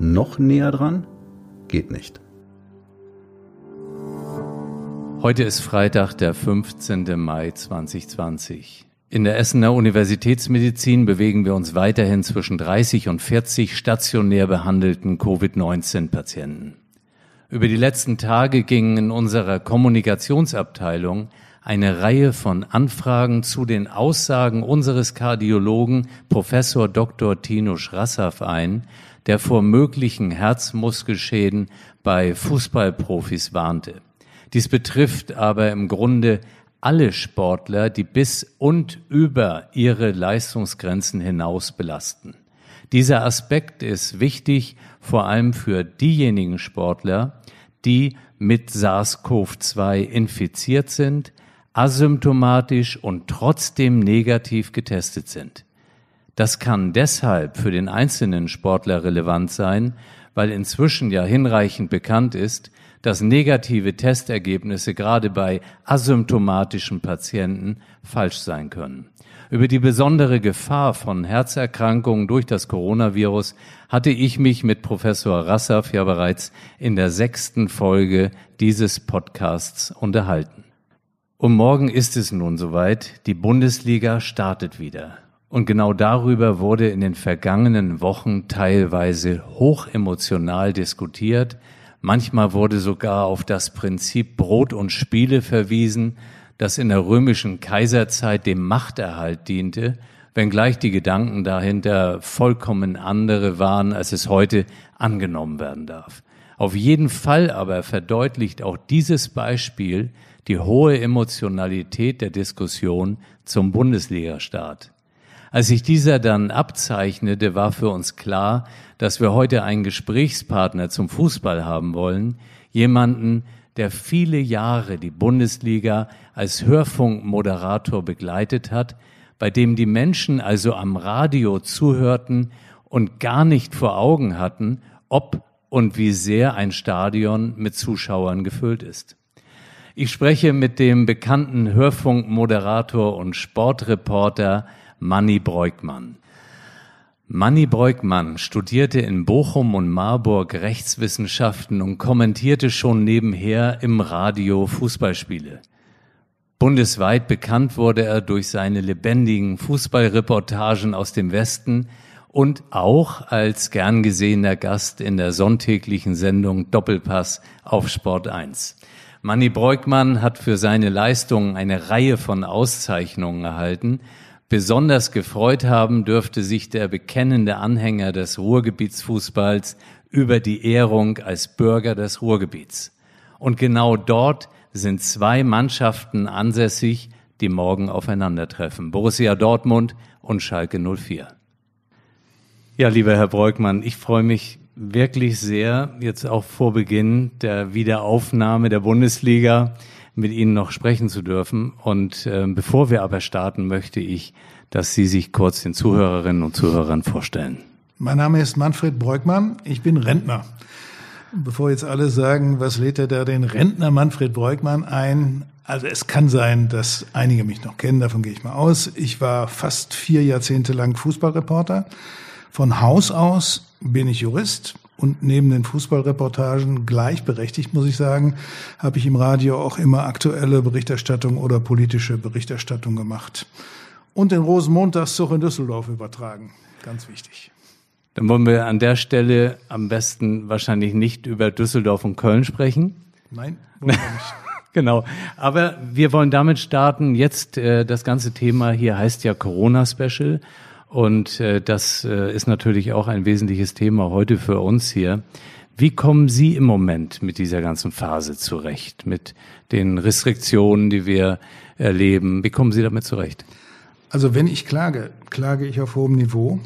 Noch näher dran? Geht nicht. Heute ist Freitag, der 15. Mai 2020. In der Essener Universitätsmedizin bewegen wir uns weiterhin zwischen 30 und 40 stationär behandelten Covid-19-Patienten. Über die letzten Tage gingen in unserer Kommunikationsabteilung eine Reihe von Anfragen zu den Aussagen unseres Kardiologen Professor Dr. Tino Schrassaff ein, der vor möglichen Herzmuskelschäden bei Fußballprofis warnte. Dies betrifft aber im Grunde alle Sportler, die bis und über ihre Leistungsgrenzen hinaus belasten. Dieser Aspekt ist wichtig, vor allem für diejenigen Sportler, die mit SARS-CoV-2 infiziert sind, asymptomatisch und trotzdem negativ getestet sind. Das kann deshalb für den einzelnen Sportler relevant sein, weil inzwischen ja hinreichend bekannt ist, dass negative Testergebnisse gerade bei asymptomatischen Patienten falsch sein können. Über die besondere Gefahr von Herzerkrankungen durch das Coronavirus hatte ich mich mit Professor Rassaf ja bereits in der sechsten Folge dieses Podcasts unterhalten. Und morgen ist es nun soweit, die Bundesliga startet wieder. Und genau darüber wurde in den vergangenen Wochen teilweise hochemotional diskutiert. Manchmal wurde sogar auf das Prinzip Brot und Spiele verwiesen, das in der römischen Kaiserzeit dem Machterhalt diente, wenngleich die Gedanken dahinter vollkommen andere waren, als es heute angenommen werden darf. Auf jeden Fall aber verdeutlicht auch dieses Beispiel die hohe Emotionalität der Diskussion zum Bundesliga-Start. Als sich dieser dann abzeichnete, war für uns klar, dass wir heute einen Gesprächspartner zum Fußball haben wollen, jemanden, der viele Jahre die Bundesliga als Hörfunkmoderator begleitet hat, bei dem die Menschen also am Radio zuhörten und gar nicht vor Augen hatten, ob und wie sehr ein Stadion mit Zuschauern gefüllt ist. Ich spreche mit dem bekannten Hörfunkmoderator und Sportreporter Manny Breukmann. Manny Breukmann studierte in Bochum und Marburg Rechtswissenschaften und kommentierte schon nebenher im Radio Fußballspiele. Bundesweit bekannt wurde er durch seine lebendigen Fußballreportagen aus dem Westen und auch als gern gesehener Gast in der sonntäglichen Sendung Doppelpass auf Sport 1. Manny Breukmann hat für seine Leistungen eine Reihe von Auszeichnungen erhalten Besonders gefreut haben dürfte sich der bekennende Anhänger des Ruhrgebietsfußballs über die Ehrung als Bürger des Ruhrgebiets. Und genau dort sind zwei Mannschaften ansässig, die morgen aufeinandertreffen. Borussia Dortmund und Schalke 04. Ja, lieber Herr Breukmann, ich freue mich wirklich sehr, jetzt auch vor Beginn der Wiederaufnahme der Bundesliga mit Ihnen noch sprechen zu dürfen. Und äh, bevor wir aber starten, möchte ich, dass Sie sich kurz den Zuhörerinnen und Zuhörern vorstellen. Mein Name ist Manfred Breukmann. Ich bin Rentner. Bevor jetzt alle sagen, was lädt er da den Rentner Manfred Breukmann ein? Also es kann sein, dass einige mich noch kennen, davon gehe ich mal aus. Ich war fast vier Jahrzehnte lang Fußballreporter. Von Haus aus bin ich Jurist, und neben den Fußballreportagen gleichberechtigt, muss ich sagen, habe ich im Radio auch immer aktuelle Berichterstattung oder politische Berichterstattung gemacht. Und den Rosenmontagszug in Düsseldorf übertragen. Ganz wichtig. Dann wollen wir an der Stelle am besten wahrscheinlich nicht über Düsseldorf und Köln sprechen. Nein, wollen wir nicht. genau. Aber wir wollen damit starten. Jetzt äh, das ganze Thema hier heißt ja Corona-Special. Und äh, das äh, ist natürlich auch ein wesentliches Thema heute für uns hier. Wie kommen Sie im Moment mit dieser ganzen Phase zurecht, mit den Restriktionen, die wir erleben? Wie kommen Sie damit zurecht? Also wenn ich klage, klage ich auf hohem Niveau.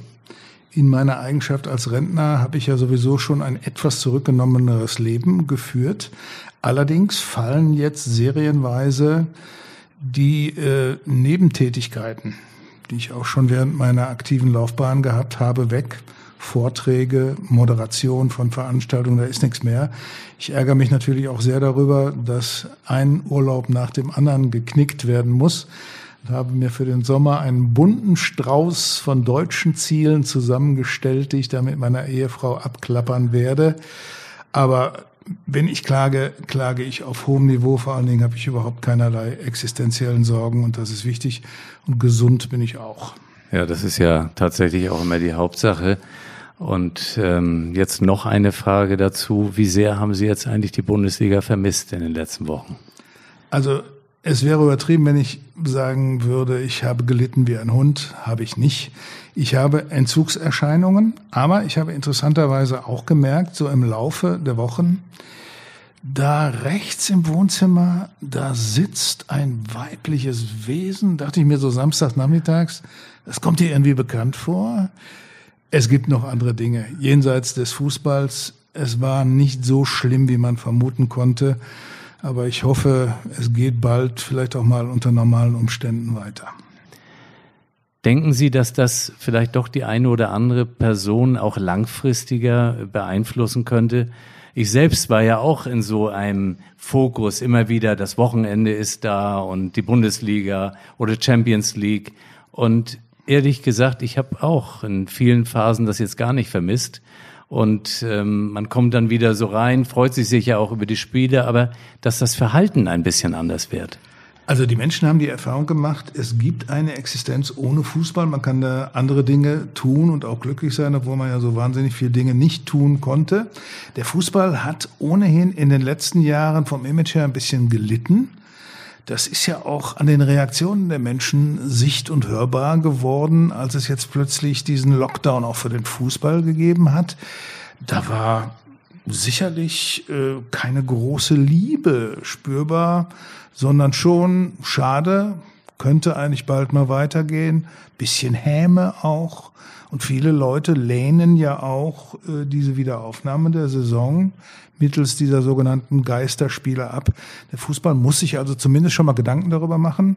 in meiner Eigenschaft als Rentner habe ich ja sowieso schon ein etwas zurückgenommeneres Leben geführt. Allerdings fallen jetzt serienweise die äh, Nebentätigkeiten, die ich auch schon während meiner aktiven Laufbahn gehabt habe, weg. Vorträge, Moderation von Veranstaltungen, da ist nichts mehr. Ich ärgere mich natürlich auch sehr darüber, dass ein Urlaub nach dem anderen geknickt werden muss. Ich habe mir für den Sommer einen bunten Strauß von deutschen Zielen zusammengestellt, die ich da mit meiner Ehefrau abklappern werde. Aber wenn ich klage, klage ich auf hohem Niveau. Vor allen Dingen habe ich überhaupt keinerlei existenziellen Sorgen und das ist wichtig. Und gesund bin ich auch. Ja, das ist ja tatsächlich auch immer die Hauptsache. Und ähm, jetzt noch eine Frage dazu. Wie sehr haben Sie jetzt eigentlich die Bundesliga vermisst in den letzten Wochen? Also es wäre übertrieben, wenn ich sagen würde, ich habe gelitten wie ein Hund. Habe ich nicht. Ich habe Entzugserscheinungen, aber ich habe interessanterweise auch gemerkt, so im Laufe der Wochen, da rechts im Wohnzimmer, da sitzt ein weibliches Wesen, dachte ich mir so Samstagnachmittags, das kommt dir irgendwie bekannt vor. Es gibt noch andere Dinge. Jenseits des Fußballs, es war nicht so schlimm, wie man vermuten konnte. Aber ich hoffe, es geht bald vielleicht auch mal unter normalen Umständen weiter. Denken Sie, dass das vielleicht doch die eine oder andere Person auch langfristiger beeinflussen könnte? Ich selbst war ja auch in so einem Fokus immer wieder, das Wochenende ist da und die Bundesliga oder Champions League. Und ehrlich gesagt, ich habe auch in vielen Phasen das jetzt gar nicht vermisst. Und ähm, man kommt dann wieder so rein, freut sich sicher auch über die Spiele, aber dass das Verhalten ein bisschen anders wird. Also die Menschen haben die Erfahrung gemacht, es gibt eine Existenz ohne Fußball. Man kann da andere Dinge tun und auch glücklich sein, obwohl man ja so wahnsinnig viele Dinge nicht tun konnte. Der Fußball hat ohnehin in den letzten Jahren vom Image her ein bisschen gelitten. Das ist ja auch an den Reaktionen der Menschen sicht- und hörbar geworden, als es jetzt plötzlich diesen Lockdown auch für den Fußball gegeben hat. Da war sicherlich äh, keine große Liebe spürbar, sondern schon schade, könnte eigentlich bald mal weitergehen, bisschen Häme auch. Und viele Leute lehnen ja auch äh, diese Wiederaufnahme der Saison mittels dieser sogenannten Geisterspiele ab. Der Fußball muss sich also zumindest schon mal Gedanken darüber machen,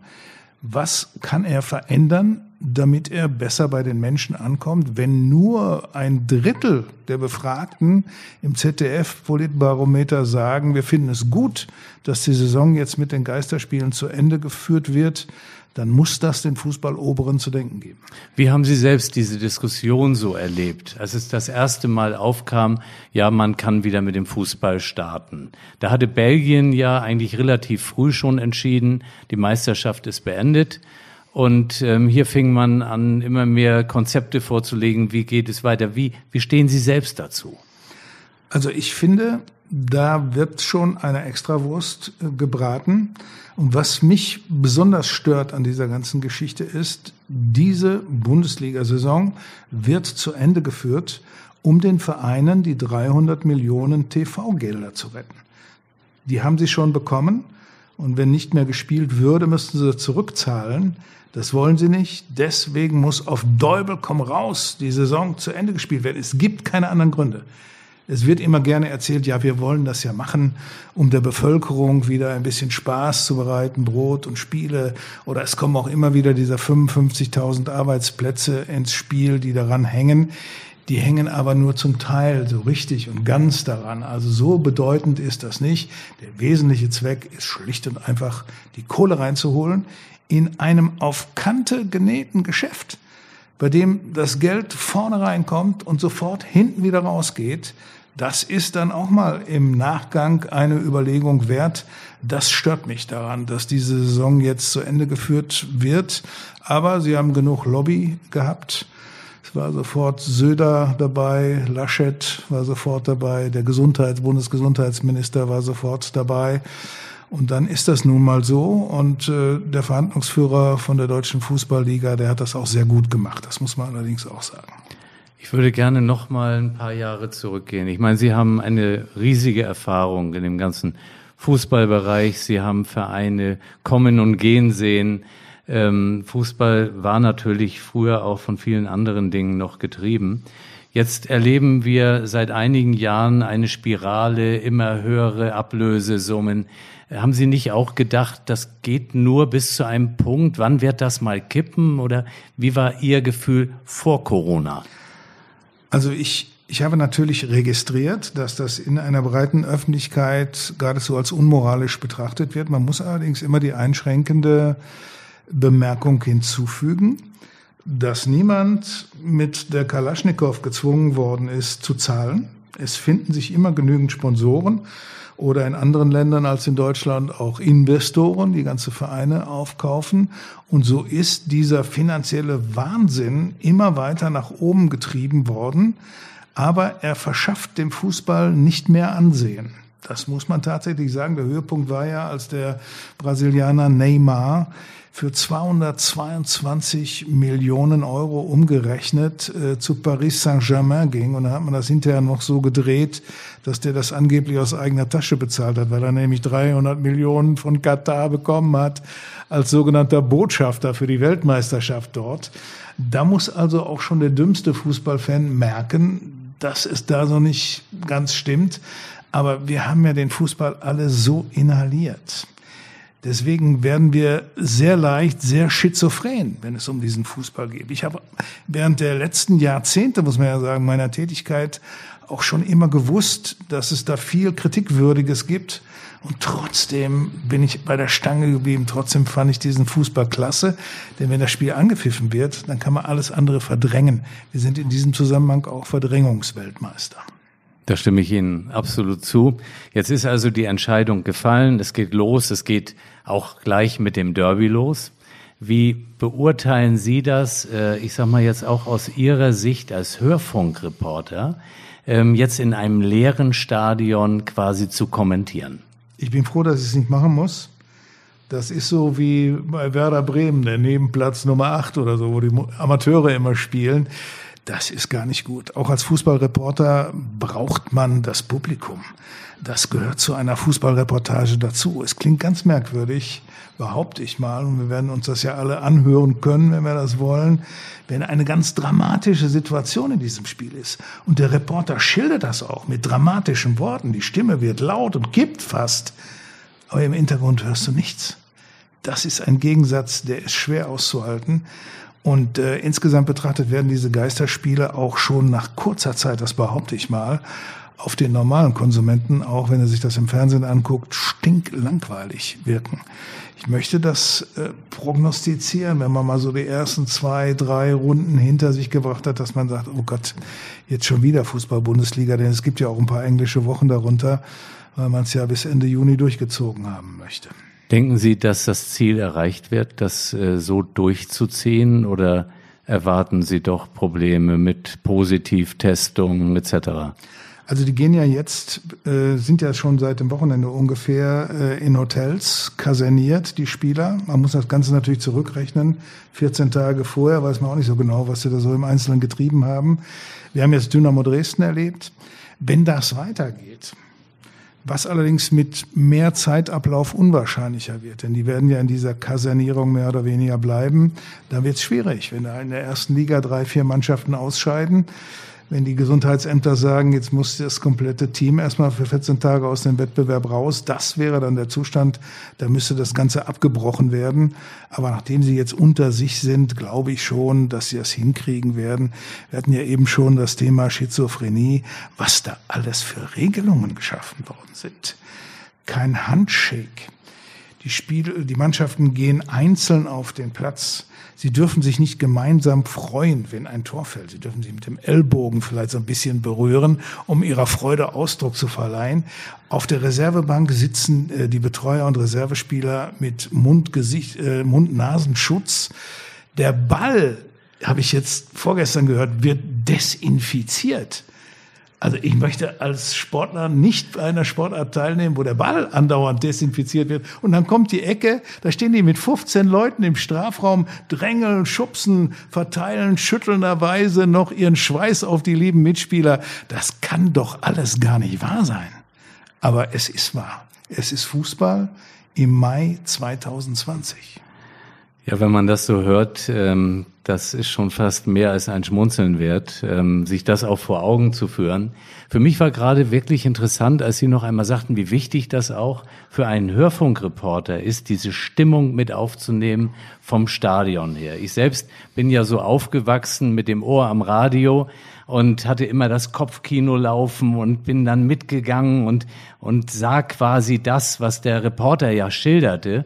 was kann er verändern, damit er besser bei den Menschen ankommt, wenn nur ein Drittel der Befragten im ZDF-Politbarometer sagen, wir finden es gut, dass die Saison jetzt mit den Geisterspielen zu Ende geführt wird, dann muss das den Fußballoberen zu denken geben. Wie haben Sie selbst diese Diskussion so erlebt, als es das erste Mal aufkam, ja, man kann wieder mit dem Fußball starten? Da hatte Belgien ja eigentlich relativ früh schon entschieden, die Meisterschaft ist beendet. Und ähm, hier fing man an, immer mehr Konzepte vorzulegen, wie geht es weiter, wie, wie stehen Sie selbst dazu? Also ich finde, da wird schon eine Extrawurst äh, gebraten. Und was mich besonders stört an dieser ganzen Geschichte ist, diese Bundesliga-Saison wird zu Ende geführt, um den Vereinen die 300 Millionen TV-Gelder zu retten. Die haben sie schon bekommen. Und wenn nicht mehr gespielt würde, müssten sie zurückzahlen. Das wollen sie nicht. Deswegen muss auf Däubel komm raus die Saison zu Ende gespielt werden. Es gibt keine anderen Gründe. Es wird immer gerne erzählt, ja, wir wollen das ja machen, um der Bevölkerung wieder ein bisschen Spaß zu bereiten, Brot und Spiele. Oder es kommen auch immer wieder diese 55.000 Arbeitsplätze ins Spiel, die daran hängen. Die hängen aber nur zum Teil so richtig und ganz daran. Also so bedeutend ist das nicht. Der wesentliche Zweck ist schlicht und einfach, die Kohle reinzuholen in einem auf Kante genähten Geschäft bei dem das Geld vorne reinkommt und sofort hinten wieder rausgeht, das ist dann auch mal im Nachgang eine Überlegung wert. Das stört mich daran, dass diese Saison jetzt zu Ende geführt wird. Aber sie haben genug Lobby gehabt. Es war sofort Söder dabei, Laschet war sofort dabei, der Gesundheits Bundesgesundheitsminister war sofort dabei. Und dann ist das nun mal so. Und äh, der Verhandlungsführer von der Deutschen Fußballliga, der hat das auch sehr gut gemacht. Das muss man allerdings auch sagen. Ich würde gerne noch mal ein paar Jahre zurückgehen. Ich meine, Sie haben eine riesige Erfahrung in dem ganzen Fußballbereich. Sie haben Vereine kommen und gehen sehen. Ähm, Fußball war natürlich früher auch von vielen anderen Dingen noch getrieben. Jetzt erleben wir seit einigen Jahren eine Spirale, immer höhere Ablösesummen. Haben Sie nicht auch gedacht, das geht nur bis zu einem Punkt? Wann wird das mal kippen? Oder wie war Ihr Gefühl vor Corona? Also ich, ich habe natürlich registriert, dass das in einer breiten Öffentlichkeit geradezu als unmoralisch betrachtet wird. Man muss allerdings immer die einschränkende Bemerkung hinzufügen dass niemand mit der Kalaschnikow gezwungen worden ist zu zahlen. Es finden sich immer genügend Sponsoren oder in anderen Ländern als in Deutschland auch Investoren, die ganze Vereine aufkaufen. Und so ist dieser finanzielle Wahnsinn immer weiter nach oben getrieben worden. Aber er verschafft dem Fußball nicht mehr Ansehen. Das muss man tatsächlich sagen. Der Höhepunkt war ja, als der Brasilianer Neymar für 222 Millionen Euro umgerechnet äh, zu Paris Saint-Germain ging. Und da hat man das hinterher noch so gedreht, dass der das angeblich aus eigener Tasche bezahlt hat, weil er nämlich 300 Millionen von Katar bekommen hat als sogenannter Botschafter für die Weltmeisterschaft dort. Da muss also auch schon der dümmste Fußballfan merken, dass es da so nicht ganz stimmt. Aber wir haben ja den Fußball alle so inhaliert. Deswegen werden wir sehr leicht sehr schizophren, wenn es um diesen Fußball geht. Ich habe während der letzten Jahrzehnte, muss man ja sagen, meiner Tätigkeit auch schon immer gewusst, dass es da viel Kritikwürdiges gibt. Und trotzdem bin ich bei der Stange geblieben. Trotzdem fand ich diesen Fußball klasse. Denn wenn das Spiel angepfiffen wird, dann kann man alles andere verdrängen. Wir sind in diesem Zusammenhang auch Verdrängungsweltmeister. Da stimme ich Ihnen absolut zu. Jetzt ist also die Entscheidung gefallen. Es geht los. Es geht auch gleich mit dem Derby los. Wie beurteilen Sie das, äh, ich sage mal jetzt auch aus Ihrer Sicht als Hörfunkreporter, ähm, jetzt in einem leeren Stadion quasi zu kommentieren? Ich bin froh, dass ich es nicht machen muss. Das ist so wie bei Werder Bremen, der Nebenplatz Nummer 8 oder so, wo die Amateure immer spielen. Das ist gar nicht gut. Auch als Fußballreporter braucht man das Publikum. Das gehört zu einer Fußballreportage dazu. Es klingt ganz merkwürdig, behaupte ich mal, und wir werden uns das ja alle anhören können, wenn wir das wollen, wenn eine ganz dramatische Situation in diesem Spiel ist. Und der Reporter schildert das auch mit dramatischen Worten. Die Stimme wird laut und kippt fast. Aber im Hintergrund hörst du nichts. Das ist ein Gegensatz, der ist schwer auszuhalten. Und äh, insgesamt betrachtet werden diese Geisterspiele auch schon nach kurzer Zeit, das behaupte ich mal, auf den normalen Konsumenten, auch wenn er sich das im Fernsehen anguckt, stinklangweilig wirken. Ich möchte das äh, prognostizieren, wenn man mal so die ersten zwei, drei Runden hinter sich gebracht hat, dass man sagt, oh Gott, jetzt schon wieder Fußball-Bundesliga, denn es gibt ja auch ein paar englische Wochen darunter, weil man es ja bis Ende Juni durchgezogen haben möchte. Denken Sie, dass das Ziel erreicht wird, das äh, so durchzuziehen oder erwarten Sie doch Probleme mit Positivtestungen etc.? Also die gehen ja jetzt, äh, sind ja schon seit dem Wochenende ungefähr äh, in Hotels kaserniert, die Spieler. Man muss das Ganze natürlich zurückrechnen. 14 Tage vorher weiß man auch nicht so genau, was sie da so im Einzelnen getrieben haben. Wir haben jetzt Dynamo Dresden erlebt. Wenn das weitergeht, was allerdings mit mehr Zeitablauf unwahrscheinlicher wird, denn die werden ja in dieser Kasernierung mehr oder weniger bleiben. Da wird es schwierig, wenn da in der ersten Liga drei, vier Mannschaften ausscheiden wenn die Gesundheitsämter sagen, jetzt muss das komplette Team erstmal für 14 Tage aus dem Wettbewerb raus, das wäre dann der Zustand, da müsste das Ganze abgebrochen werden. Aber nachdem sie jetzt unter sich sind, glaube ich schon, dass sie das hinkriegen werden. Wir hatten ja eben schon das Thema Schizophrenie, was da alles für Regelungen geschaffen worden sind. Kein Handshake. Die Spiele, die Mannschaften gehen einzeln auf den Platz. Sie dürfen sich nicht gemeinsam freuen, wenn ein Tor fällt. Sie dürfen sich mit dem Ellbogen vielleicht so ein bisschen berühren, um ihrer Freude Ausdruck zu verleihen. Auf der Reservebank sitzen äh, die Betreuer und Reservespieler mit Mund, Gesicht, äh, Mund-Nasenschutz. Der Ball, habe ich jetzt vorgestern gehört, wird desinfiziert. Also ich möchte als Sportler nicht bei einer Sportart teilnehmen, wo der Ball andauernd desinfiziert wird. Und dann kommt die Ecke, da stehen die mit 15 Leuten im Strafraum, drängeln, schubsen, verteilen schüttelnderweise noch ihren Schweiß auf die lieben Mitspieler. Das kann doch alles gar nicht wahr sein. Aber es ist wahr. Es ist Fußball im Mai 2020. Ja, wenn man das so hört, ähm, das ist schon fast mehr als ein Schmunzeln wert, ähm, sich das auch vor Augen zu führen. Für mich war gerade wirklich interessant, als Sie noch einmal sagten, wie wichtig das auch für einen Hörfunkreporter ist, diese Stimmung mit aufzunehmen vom Stadion her. Ich selbst bin ja so aufgewachsen mit dem Ohr am Radio und hatte immer das Kopfkino laufen und bin dann mitgegangen und, und sah quasi das, was der Reporter ja schilderte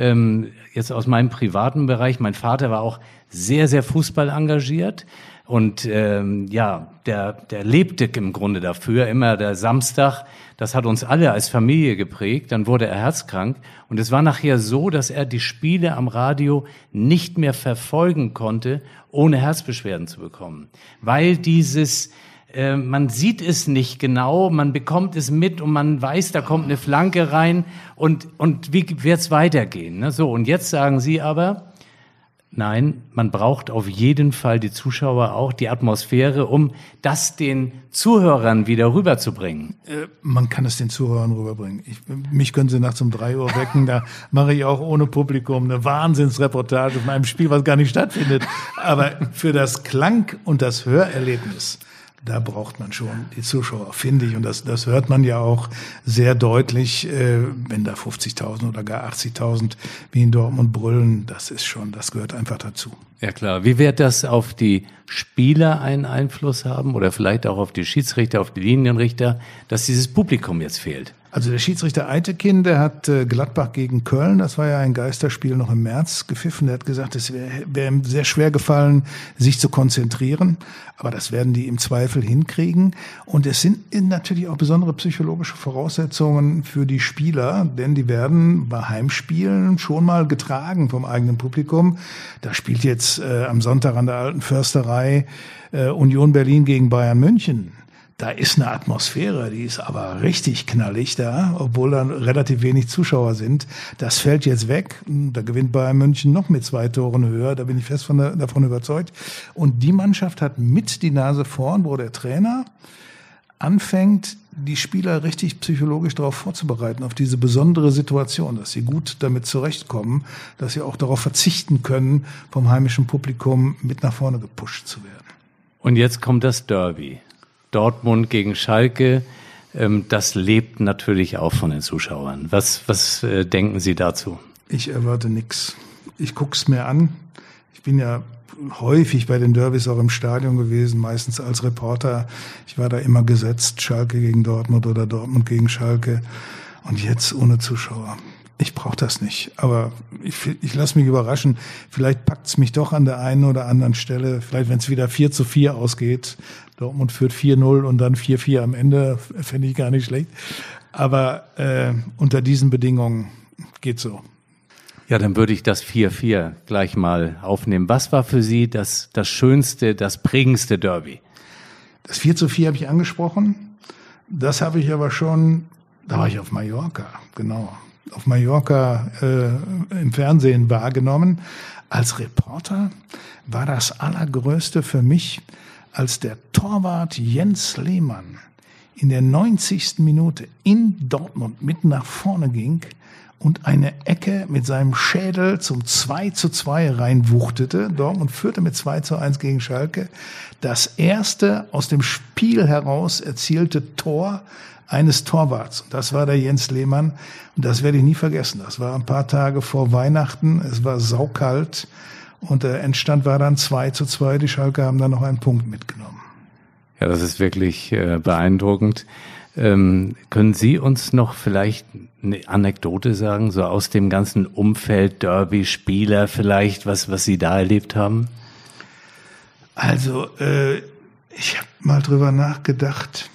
ähm, jetzt aus meinem privaten Bereich, mein Vater war auch sehr, sehr Fußball engagiert. Und ähm, ja, der, der lebte im Grunde dafür. Immer der Samstag, das hat uns alle als Familie geprägt. Dann wurde er herzkrank. Und es war nachher so, dass er die Spiele am Radio nicht mehr verfolgen konnte, ohne Herzbeschwerden zu bekommen. Weil dieses, äh, man sieht es nicht genau, man bekommt es mit und man weiß, da kommt eine Flanke rein und, und wie wird es weitergehen? Ne? So, und jetzt sagen Sie aber, Nein, man braucht auf jeden Fall die Zuschauer auch, die Atmosphäre, um das den Zuhörern wieder rüberzubringen. Äh, man kann es den Zuhörern rüberbringen. Ich, mich können Sie nachts um drei Uhr wecken, da mache ich auch ohne Publikum eine Wahnsinnsreportage von einem Spiel, was gar nicht stattfindet. Aber für das Klang- und das Hörerlebnis da braucht man schon die Zuschauer, finde ich. Und das, das hört man ja auch sehr deutlich, äh, wenn da 50.000 oder gar 80.000 wie in Dortmund brüllen. Das ist schon, das gehört einfach dazu. Ja klar. Wie wird das auf die Spieler einen Einfluss haben oder vielleicht auch auf die Schiedsrichter, auf die Linienrichter, dass dieses Publikum jetzt fehlt? Also der Schiedsrichter Eitekin, der hat äh, Gladbach gegen Köln, das war ja ein Geisterspiel noch im März gepfiffen. Der hat gesagt, es wäre wär ihm sehr schwer gefallen, sich zu konzentrieren. Aber das werden die im Zweifel hinkriegen. Und es sind natürlich auch besondere psychologische Voraussetzungen für die Spieler, denn die werden bei Heimspielen schon mal getragen vom eigenen Publikum. Da spielt jetzt äh, am Sonntag an der Alten Försterei äh, Union Berlin gegen Bayern München da ist eine Atmosphäre, die ist aber richtig knallig da, obwohl dann relativ wenig Zuschauer sind. Das fällt jetzt weg. Da gewinnt Bayern München noch mit zwei Toren höher. Da bin ich fest von davon überzeugt. Und die Mannschaft hat mit die Nase vorn, wo der Trainer anfängt, die Spieler richtig psychologisch darauf vorzubereiten, auf diese besondere Situation, dass sie gut damit zurechtkommen, dass sie auch darauf verzichten können, vom heimischen Publikum mit nach vorne gepusht zu werden. Und jetzt kommt das Derby. Dortmund gegen Schalke, ähm, das lebt natürlich auch von den Zuschauern. Was, was äh, denken Sie dazu? Ich erwarte nichts. Ich guck's mir an. Ich bin ja häufig bei den Derbys auch im Stadion gewesen, meistens als Reporter. Ich war da immer gesetzt, Schalke gegen Dortmund oder Dortmund gegen Schalke. Und jetzt ohne Zuschauer. Ich brauche das nicht. Aber ich, ich lasse mich überraschen. Vielleicht packt's mich doch an der einen oder anderen Stelle. Vielleicht, wenn es wieder 4 zu 4 ausgeht, Dortmund führt 4-0 und dann 4-4 am Ende, fände ich gar nicht schlecht. Aber äh, unter diesen Bedingungen geht so. Ja, dann würde ich das 4-4 gleich mal aufnehmen. Was war für Sie das, das schönste, das prägendste Derby? Das 4 zu 4 habe ich angesprochen. Das habe ich aber schon, da war ich auf Mallorca, genau. Auf Mallorca äh, im Fernsehen wahrgenommen. Als Reporter war das Allergrößte für mich, als der Torwart Jens Lehmann in der 90. Minute in Dortmund mit nach vorne ging und eine Ecke mit seinem Schädel zum 2 zu 2 reinwuchtete. Dortmund führte mit 2 zu 1 gegen Schalke. Das erste aus dem Spiel heraus erzielte Tor eines Torwarts. Das war der Jens Lehmann. Und das werde ich nie vergessen. Das war ein paar Tage vor Weihnachten. Es war saukalt. Und der Endstand war dann 2 zu 2. Die Schalke haben dann noch einen Punkt mitgenommen. Ja, das ist wirklich äh, beeindruckend. Ähm, können Sie uns noch vielleicht eine Anekdote sagen, so aus dem ganzen Umfeld Derby, Spieler vielleicht, was, was Sie da erlebt haben? Also, äh, ich habe mal drüber nachgedacht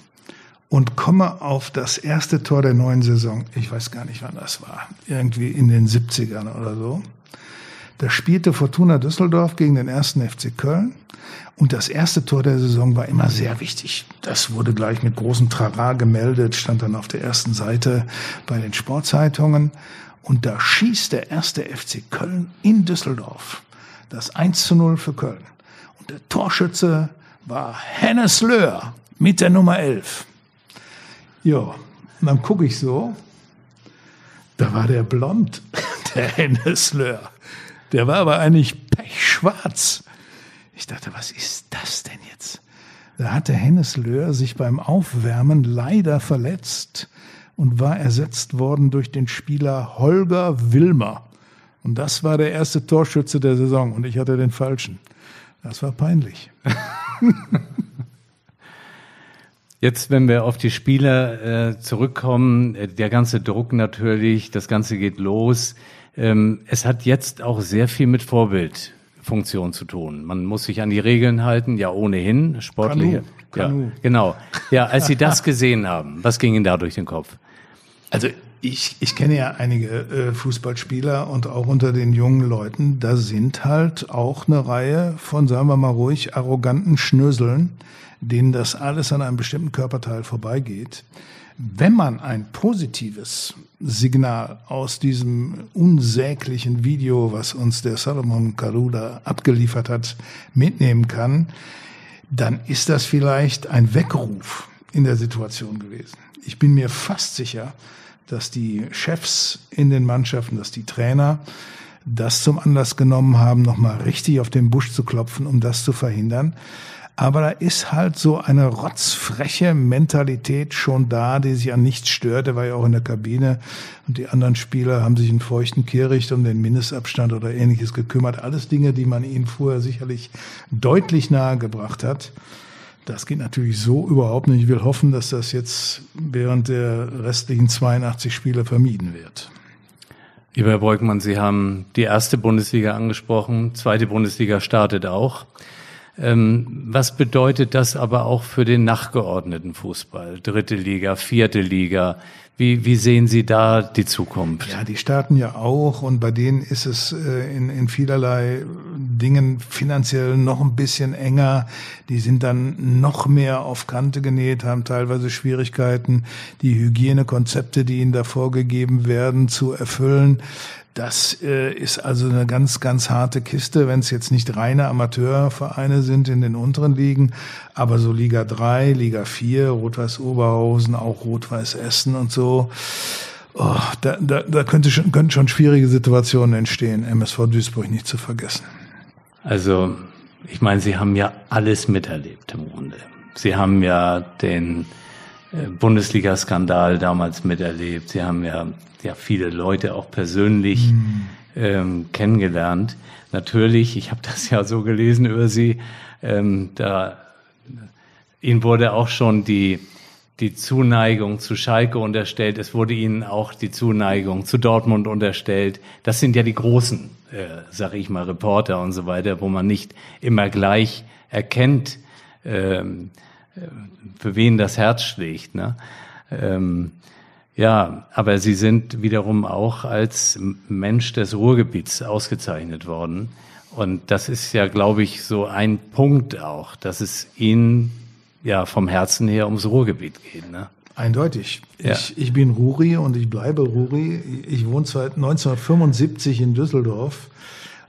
und komme auf das erste Tor der neuen Saison. Ich weiß gar nicht, wann das war. Irgendwie in den 70ern oder so. Da spielte Fortuna Düsseldorf gegen den ersten FC Köln. Und das erste Tor der Saison war immer sehr wichtig. Das wurde gleich mit großem Trara gemeldet, stand dann auf der ersten Seite bei den Sportzeitungen. Und da schießt der erste FC Köln in Düsseldorf. Das 1 zu 0 für Köln. Und der Torschütze war Hennes Löhr mit der Nummer 11. Ja, dann gucke ich so, da war der blond, der Hennes Löhr Der war aber eigentlich pechschwarz. Ich dachte, was ist das denn jetzt? Da hatte Hennes Löhr sich beim Aufwärmen leider verletzt und war ersetzt worden durch den Spieler Holger Wilmer. Und das war der erste Torschütze der Saison und ich hatte den falschen. Das war peinlich. Jetzt, wenn wir auf die Spieler äh, zurückkommen, äh, der ganze Druck natürlich, das Ganze geht los. Ähm, es hat jetzt auch sehr viel mit Vorbildfunktion zu tun. Man muss sich an die Regeln halten, ja ohnehin, sportliche. Kanu, Kanu. Ja, genau. Ja, als Sie das gesehen haben, was ging Ihnen da durch den Kopf? Also ich, ich kenne ja einige äh, Fußballspieler und auch unter den jungen Leuten, da sind halt auch eine Reihe von, sagen wir mal ruhig, arroganten Schnöseln, denen das alles an einem bestimmten Körperteil vorbeigeht. Wenn man ein positives Signal aus diesem unsäglichen Video, was uns der Salomon Karuda abgeliefert hat, mitnehmen kann, dann ist das vielleicht ein Weckruf in der Situation gewesen. Ich bin mir fast sicher, dass die Chefs in den Mannschaften, dass die Trainer das zum Anlass genommen haben, nochmal richtig auf den Busch zu klopfen, um das zu verhindern. Aber da ist halt so eine rotzfreche Mentalität schon da, die sich an nichts stört. Er war ja auch in der Kabine und die anderen Spieler haben sich in feuchten Kehricht um den Mindestabstand oder ähnliches gekümmert. Alles Dinge, die man ihnen vorher sicherlich deutlich nahegebracht hat. Das geht natürlich so überhaupt nicht. Ich will hoffen, dass das jetzt während der restlichen 82 Spiele vermieden wird. Lieber Herr Beugmann, Sie haben die erste Bundesliga angesprochen. Zweite Bundesliga startet auch. Ähm, was bedeutet das aber auch für den nachgeordneten Fußball? Dritte Liga, vierte Liga. Wie, wie sehen Sie da die Zukunft? Ja, die starten ja auch und bei denen ist es äh, in, in vielerlei Dingen finanziell noch ein bisschen enger. Die sind dann noch mehr auf Kante genäht, haben teilweise Schwierigkeiten, die Hygienekonzepte, die ihnen da vorgegeben werden, zu erfüllen. Das äh, ist also eine ganz, ganz harte Kiste, wenn es jetzt nicht reine Amateurvereine sind in den unteren Ligen, aber so Liga 3, Liga 4, Rot-Weiß Oberhausen, auch Rot-Weiß Essen und so. Oh, da, da, da könnte schon, könnten schon schwierige Situationen entstehen, MSV Duisburg nicht zu vergessen. Also, ich meine, Sie haben ja alles miterlebt im Grunde. Sie haben ja den Bundesliga-Skandal damals miterlebt. Sie haben ja, ja viele Leute auch persönlich mhm. ähm, kennengelernt. Natürlich, ich habe das ja so gelesen über Sie, ähm, da Ihnen wurde auch schon die die Zuneigung zu Schalke unterstellt. Es wurde ihnen auch die Zuneigung zu Dortmund unterstellt. Das sind ja die großen, äh, sag ich mal, Reporter und so weiter, wo man nicht immer gleich erkennt, ähm, für wen das Herz schlägt. Ne? Ähm, ja, aber Sie sind wiederum auch als Mensch des Ruhrgebiets ausgezeichnet worden. Und das ist ja, glaube ich, so ein Punkt auch, dass es Ihnen ja vom Herzen her ums Ruhrgebiet geht. Ne? Eindeutig. Ja. Ich, ich bin Ruri und ich bleibe Ruri. Ich wohne seit 1975 in Düsseldorf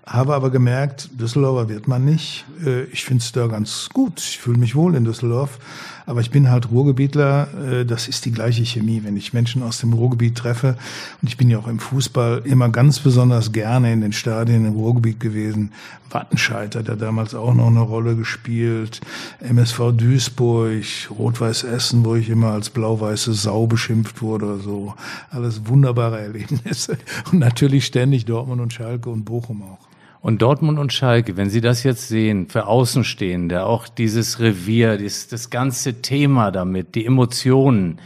habe aber gemerkt, Düsseldorfer wird man nicht. Äh, ich finde es da ganz gut. Ich fühle mich wohl in Düsseldorf. Aber ich bin halt Ruhrgebietler. Äh, das ist die gleiche Chemie, wenn ich Menschen aus dem Ruhrgebiet treffe. Und ich bin ja auch im Fußball immer ganz besonders gerne in den Stadien im Ruhrgebiet gewesen. Wattenscheid hat ja damals auch noch eine Rolle gespielt. MSV Duisburg, Rot-Weiß Essen, wo ich immer als blau-weiße Sau beschimpft wurde so. Alles wunderbare Erlebnisse. Und natürlich ständig Dortmund und Schalke und Bochum auch. Und Dortmund und Schalke, wenn Sie das jetzt sehen, für Außenstehende, auch dieses Revier, das, das ganze Thema damit, die Emotionen,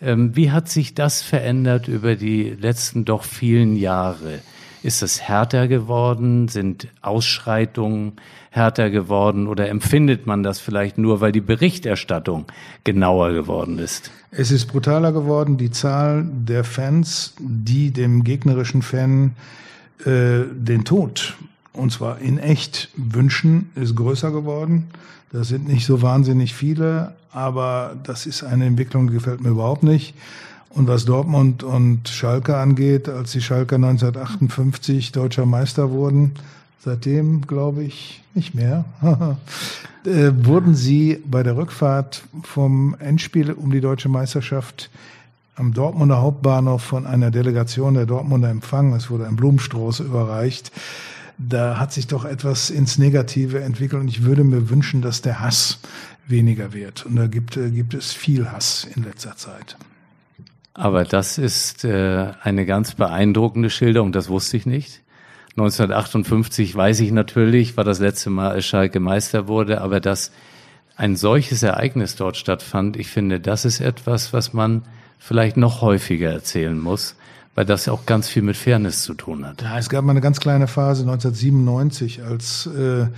ähm, wie hat sich das verändert über die letzten doch vielen Jahre? Ist es härter geworden? Sind Ausschreitungen härter geworden? Oder empfindet man das vielleicht nur, weil die Berichterstattung genauer geworden ist? Es ist brutaler geworden. Die Zahl der Fans, die dem gegnerischen Fan äh, den Tod und zwar in echt wünschen, ist größer geworden. Das sind nicht so wahnsinnig viele, aber das ist eine Entwicklung, die gefällt mir überhaupt nicht. Und was Dortmund und Schalke angeht, als die Schalke 1958 deutscher Meister wurden, seitdem glaube ich nicht mehr, äh, wurden sie bei der Rückfahrt vom Endspiel um die deutsche Meisterschaft am Dortmunder Hauptbahnhof von einer Delegation der Dortmunder empfangen. Es wurde ein Blumenstrauß überreicht. Da hat sich doch etwas ins Negative entwickelt und ich würde mir wünschen, dass der Hass weniger wird. Und da gibt, äh, gibt es viel Hass in letzter Zeit. Aber das ist äh, eine ganz beeindruckende Schilderung, das wusste ich nicht. 1958 weiß ich natürlich, war das letzte Mal, als Schalke Meister wurde, aber dass ein solches Ereignis dort stattfand, ich finde, das ist etwas, was man vielleicht noch häufiger erzählen muss, weil das auch ganz viel mit Fairness zu tun hat. Ja, es gab mal eine ganz kleine Phase 1997, als äh,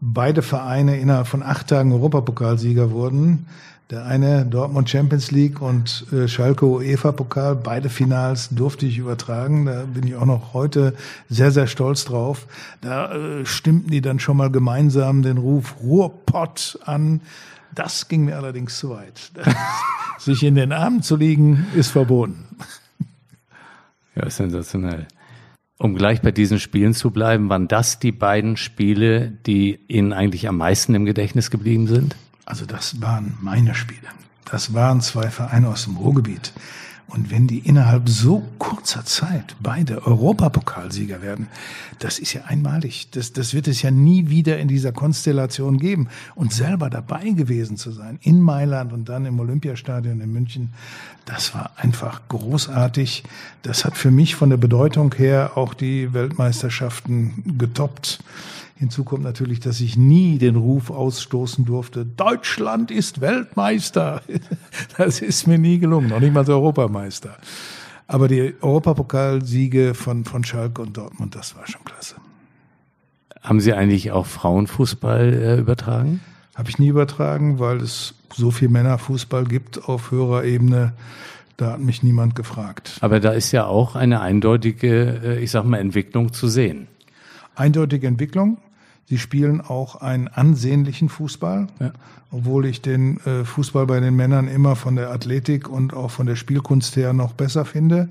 beide Vereine innerhalb von acht Tagen Europapokalsieger wurden. Der eine Dortmund Champions League und äh, Schalke UEFA Pokal, beide Finals durfte ich übertragen. Da bin ich auch noch heute sehr, sehr stolz drauf. Da äh, stimmten die dann schon mal gemeinsam den Ruf Ruhrpott an. Das ging mir allerdings zu weit. Sich in den Armen zu liegen, ist verboten. Ja, sensationell. Um gleich bei diesen Spielen zu bleiben, waren das die beiden Spiele, die Ihnen eigentlich am meisten im Gedächtnis geblieben sind? Also das waren meine Spiele. Das waren zwei Vereine aus dem Ruhrgebiet. Und wenn die innerhalb so kurzer Zeit beide Europapokalsieger werden, das ist ja einmalig. Das, das wird es ja nie wieder in dieser Konstellation geben. Und selber dabei gewesen zu sein, in Mailand und dann im Olympiastadion in München, das war einfach großartig. Das hat für mich von der Bedeutung her auch die Weltmeisterschaften getoppt. Hinzu kommt natürlich, dass ich nie den Ruf ausstoßen durfte, Deutschland ist Weltmeister. Das ist mir nie gelungen, noch nicht mal Europameister. Aber die Europapokalsiege von, von Schalke und Dortmund, das war schon klasse. Haben Sie eigentlich auch Frauenfußball äh, übertragen? Habe ich nie übertragen, weil es so viel Männerfußball gibt auf höherer Ebene. Da hat mich niemand gefragt. Aber da ist ja auch eine eindeutige, äh, ich sag mal, Entwicklung zu sehen eindeutige Entwicklung. Sie spielen auch einen ansehnlichen Fußball, ja. obwohl ich den äh, Fußball bei den Männern immer von der Athletik und auch von der Spielkunst her noch besser finde.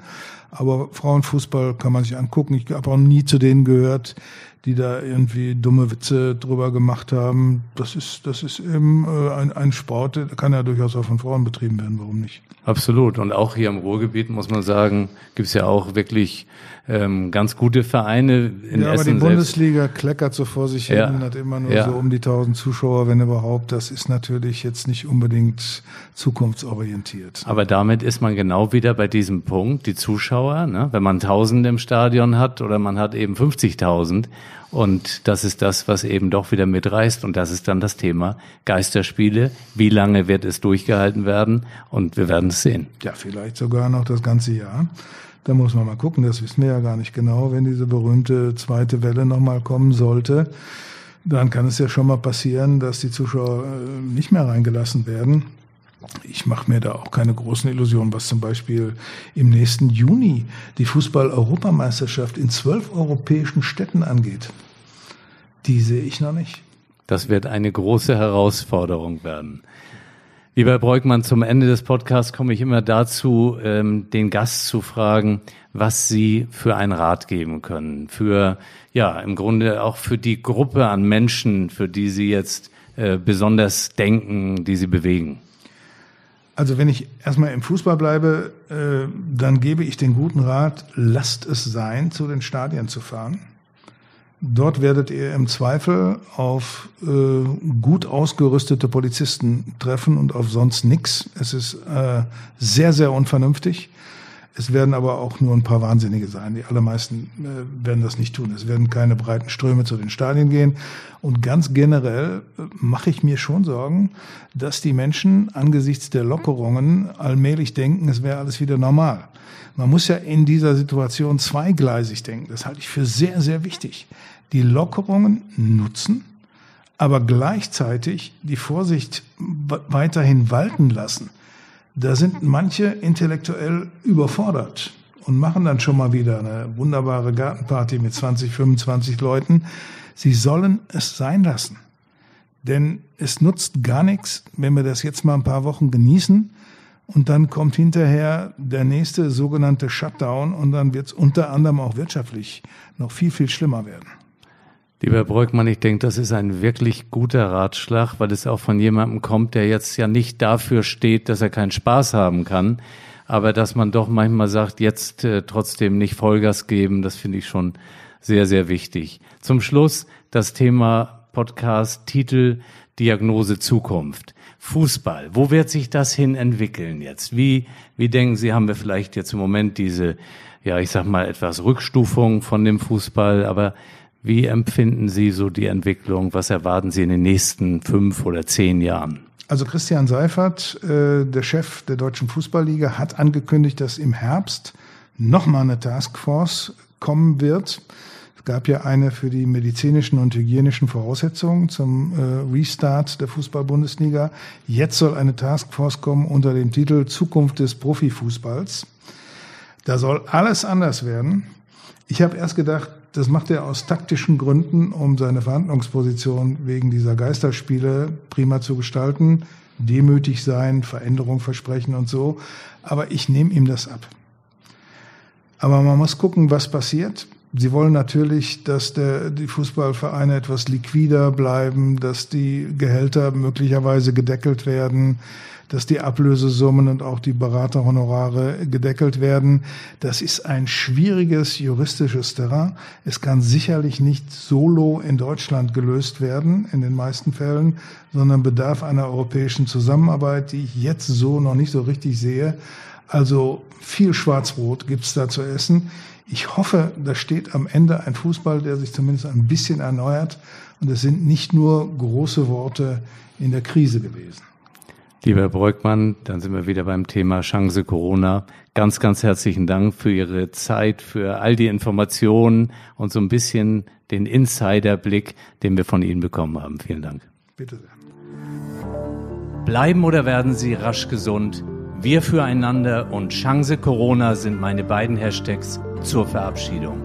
Aber Frauenfußball kann man sich angucken. Ich habe auch nie zu denen gehört, die da irgendwie dumme Witze drüber gemacht haben. Das ist, das ist eben äh, ein, ein Sport, der kann ja durchaus auch von Frauen betrieben werden. Warum nicht? Absolut. Und auch hier im Ruhrgebiet muss man sagen, gibt es ja auch wirklich ähm, ganz gute Vereine in ja, Essen. Aber die Bundesliga selbst. kleckert so vor sich ja. hin, hat immer nur ja. so um die 1000 Zuschauer, wenn überhaupt. Das ist natürlich jetzt nicht unbedingt zukunftsorientiert. Aber damit ist man genau wieder bei diesem Punkt, die Zuschauer, ne? wenn man 1000 im Stadion hat oder man hat eben 50.000. Und das ist das, was eben doch wieder mitreißt. Und das ist dann das Thema Geisterspiele. Wie lange wird es durchgehalten werden? Und wir werden es sehen. Ja, vielleicht sogar noch das ganze Jahr. Da muss man mal gucken, das wissen wir ja gar nicht genau, wenn diese berühmte zweite Welle nochmal kommen sollte. Dann kann es ja schon mal passieren, dass die Zuschauer äh, nicht mehr reingelassen werden. Ich mache mir da auch keine großen Illusionen, was zum Beispiel im nächsten Juni die Fußball-Europameisterschaft in zwölf europäischen Städten angeht. Die sehe ich noch nicht. Das wird eine große Herausforderung werden. Lieber Breukmann, zum Ende des Podcasts komme ich immer dazu, ähm, den Gast zu fragen, was Sie für einen Rat geben können. Für, ja, im Grunde auch für die Gruppe an Menschen, für die Sie jetzt äh, besonders denken, die Sie bewegen. Also wenn ich erstmal im Fußball bleibe, äh, dann gebe ich den guten Rat, lasst es sein, zu den Stadien zu fahren. Dort werdet ihr im Zweifel auf äh, gut ausgerüstete Polizisten treffen und auf sonst nichts. Es ist äh, sehr, sehr unvernünftig. Es werden aber auch nur ein paar Wahnsinnige sein. Die allermeisten äh, werden das nicht tun. Es werden keine breiten Ströme zu den Stadien gehen. Und ganz generell äh, mache ich mir schon Sorgen, dass die Menschen angesichts der Lockerungen allmählich denken, es wäre alles wieder normal. Man muss ja in dieser Situation zweigleisig denken. Das halte ich für sehr, sehr wichtig die Lockerungen nutzen, aber gleichzeitig die Vorsicht weiterhin walten lassen. Da sind manche intellektuell überfordert und machen dann schon mal wieder eine wunderbare Gartenparty mit 20, 25 Leuten. Sie sollen es sein lassen. Denn es nutzt gar nichts, wenn wir das jetzt mal ein paar Wochen genießen und dann kommt hinterher der nächste sogenannte Shutdown und dann wird es unter anderem auch wirtschaftlich noch viel, viel schlimmer werden. Lieber Herr Breukmann, ich denke, das ist ein wirklich guter Ratschlag, weil es auch von jemandem kommt, der jetzt ja nicht dafür steht, dass er keinen Spaß haben kann, aber dass man doch manchmal sagt, jetzt äh, trotzdem nicht Vollgas geben, das finde ich schon Sehr, sehr wichtig. Zum Schluss das Thema Podcast, Titel, Diagnose Zukunft. Fußball, wo wird sich das hin entwickeln jetzt? Wie, wie denken Sie, haben wir vielleicht jetzt im Moment diese, ja, ich sag mal, etwas Rückstufung von dem Fußball, aber wie empfinden Sie so die Entwicklung? Was erwarten Sie in den nächsten fünf oder zehn Jahren? Also Christian Seifert, äh, der Chef der Deutschen Fußballliga, hat angekündigt, dass im Herbst nochmal eine Taskforce kommen wird. Es gab ja eine für die medizinischen und hygienischen Voraussetzungen zum äh, Restart der Fußball-Bundesliga. Jetzt soll eine Taskforce kommen unter dem Titel Zukunft des Profifußballs. Da soll alles anders werden. Ich habe erst gedacht, das macht er aus taktischen Gründen, um seine Verhandlungsposition wegen dieser Geisterspiele prima zu gestalten, demütig sein, Veränderung versprechen und so. Aber ich nehme ihm das ab. Aber man muss gucken, was passiert. Sie wollen natürlich, dass der, die Fußballvereine etwas liquider bleiben, dass die Gehälter möglicherweise gedeckelt werden, dass die Ablösesummen und auch die Beraterhonorare gedeckelt werden. Das ist ein schwieriges juristisches Terrain. Es kann sicherlich nicht solo in Deutschland gelöst werden, in den meisten Fällen, sondern bedarf einer europäischen Zusammenarbeit, die ich jetzt so noch nicht so richtig sehe. Also viel Schwarzbrot gibt's da zu essen. Ich hoffe, da steht am Ende ein Fußball, der sich zumindest ein bisschen erneuert. Und es sind nicht nur große Worte in der Krise gewesen. Lieber Herr Breukmann, dann sind wir wieder beim Thema Chance Corona. Ganz, ganz herzlichen Dank für Ihre Zeit, für all die Informationen und so ein bisschen den Insiderblick, den wir von Ihnen bekommen haben. Vielen Dank. Bitte sehr. Bleiben oder werden Sie rasch gesund? Wir füreinander und Chance Corona sind meine beiden Hashtags zur Verabschiedung.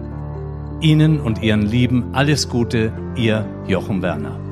Ihnen und Ihren Lieben alles Gute, Ihr Jochen Werner.